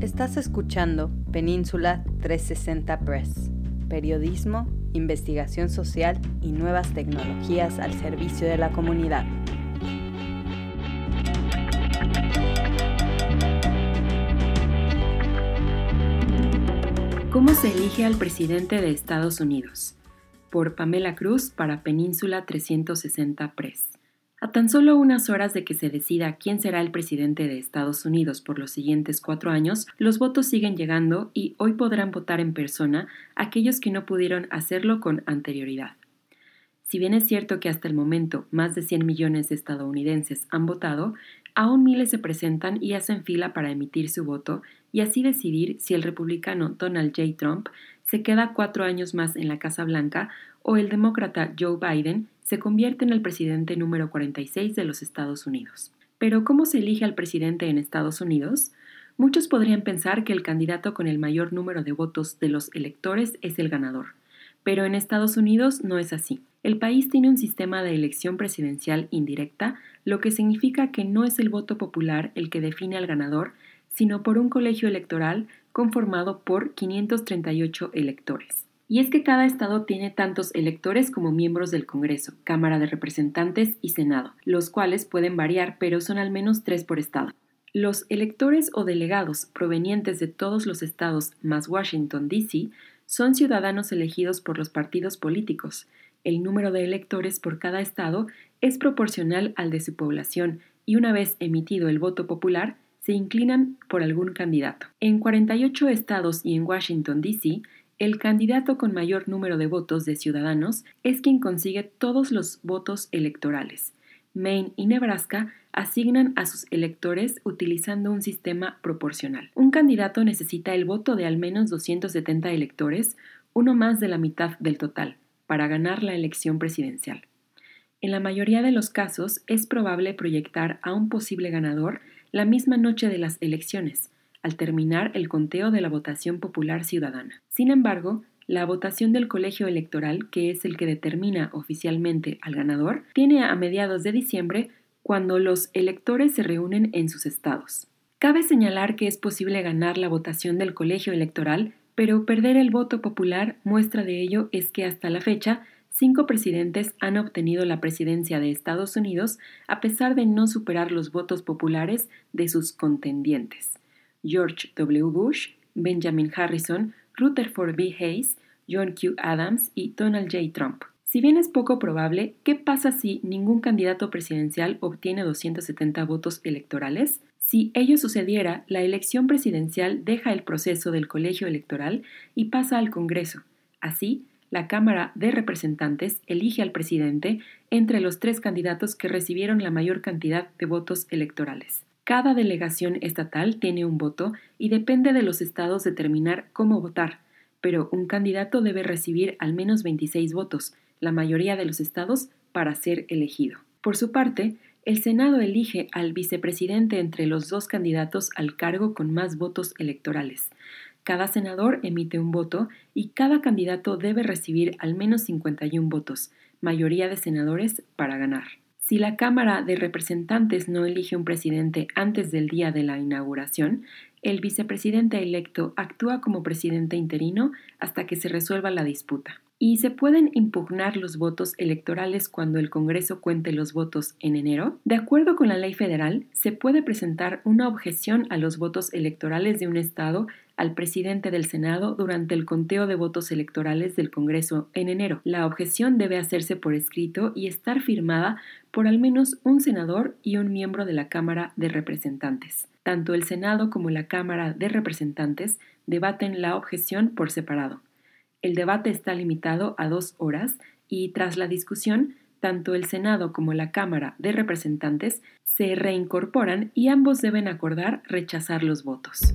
Estás escuchando Península 360 Press, periodismo, investigación social y nuevas tecnologías al servicio de la comunidad. ¿Cómo se elige al presidente de Estados Unidos? Por Pamela Cruz para Península 360 Press. A tan solo unas horas de que se decida quién será el presidente de Estados Unidos por los siguientes cuatro años, los votos siguen llegando y hoy podrán votar en persona aquellos que no pudieron hacerlo con anterioridad. Si bien es cierto que hasta el momento más de 100 millones de estadounidenses han votado, aún miles se presentan y hacen fila para emitir su voto y así decidir si el republicano Donald J. Trump se queda cuatro años más en la Casa Blanca o el demócrata Joe Biden se convierte en el presidente número 46 de los Estados Unidos. Pero ¿cómo se elige al presidente en Estados Unidos? Muchos podrían pensar que el candidato con el mayor número de votos de los electores es el ganador. Pero en Estados Unidos no es así. El país tiene un sistema de elección presidencial indirecta, lo que significa que no es el voto popular el que define al ganador, sino por un colegio electoral conformado por 538 electores. Y es que cada estado tiene tantos electores como miembros del Congreso, Cámara de Representantes y Senado, los cuales pueden variar, pero son al menos tres por estado. Los electores o delegados provenientes de todos los estados más Washington, D.C., son ciudadanos elegidos por los partidos políticos. El número de electores por cada estado es proporcional al de su población y una vez emitido el voto popular, se inclinan por algún candidato. En 48 estados y en Washington, D.C., el candidato con mayor número de votos de ciudadanos es quien consigue todos los votos electorales. Maine y Nebraska asignan a sus electores utilizando un sistema proporcional. Un candidato necesita el voto de al menos 270 electores, uno más de la mitad del total, para ganar la elección presidencial. En la mayoría de los casos es probable proyectar a un posible ganador la misma noche de las elecciones, al terminar el conteo de la votación popular ciudadana. Sin embargo, la votación del colegio electoral, que es el que determina oficialmente al ganador, tiene a mediados de diciembre cuando los electores se reúnen en sus estados. Cabe señalar que es posible ganar la votación del colegio electoral, pero perder el voto popular muestra de ello es que hasta la fecha cinco presidentes han obtenido la presidencia de Estados Unidos a pesar de no superar los votos populares de sus contendientes. George W. Bush, Benjamin Harrison, Rutherford B. Hayes, John Q. Adams y Donald J. Trump. Si bien es poco probable, ¿qué pasa si ningún candidato presidencial obtiene 270 votos electorales? Si ello sucediera, la elección presidencial deja el proceso del colegio electoral y pasa al Congreso. Así, la Cámara de Representantes elige al presidente entre los tres candidatos que recibieron la mayor cantidad de votos electorales. Cada delegación estatal tiene un voto y depende de los estados determinar cómo votar, pero un candidato debe recibir al menos 26 votos, la mayoría de los estados, para ser elegido. Por su parte, el Senado elige al vicepresidente entre los dos candidatos al cargo con más votos electorales. Cada senador emite un voto y cada candidato debe recibir al menos 51 votos, mayoría de senadores, para ganar. Si la Cámara de Representantes no elige un presidente antes del día de la inauguración, el vicepresidente electo actúa como presidente interino hasta que se resuelva la disputa. ¿Y se pueden impugnar los votos electorales cuando el Congreso cuente los votos en enero? De acuerdo con la ley federal, se puede presentar una objeción a los votos electorales de un Estado al presidente del Senado durante el conteo de votos electorales del Congreso en enero. La objeción debe hacerse por escrito y estar firmada por al menos un senador y un miembro de la Cámara de Representantes. Tanto el Senado como la Cámara de Representantes debaten la objeción por separado. El debate está limitado a dos horas y tras la discusión, tanto el Senado como la Cámara de Representantes se reincorporan y ambos deben acordar rechazar los votos.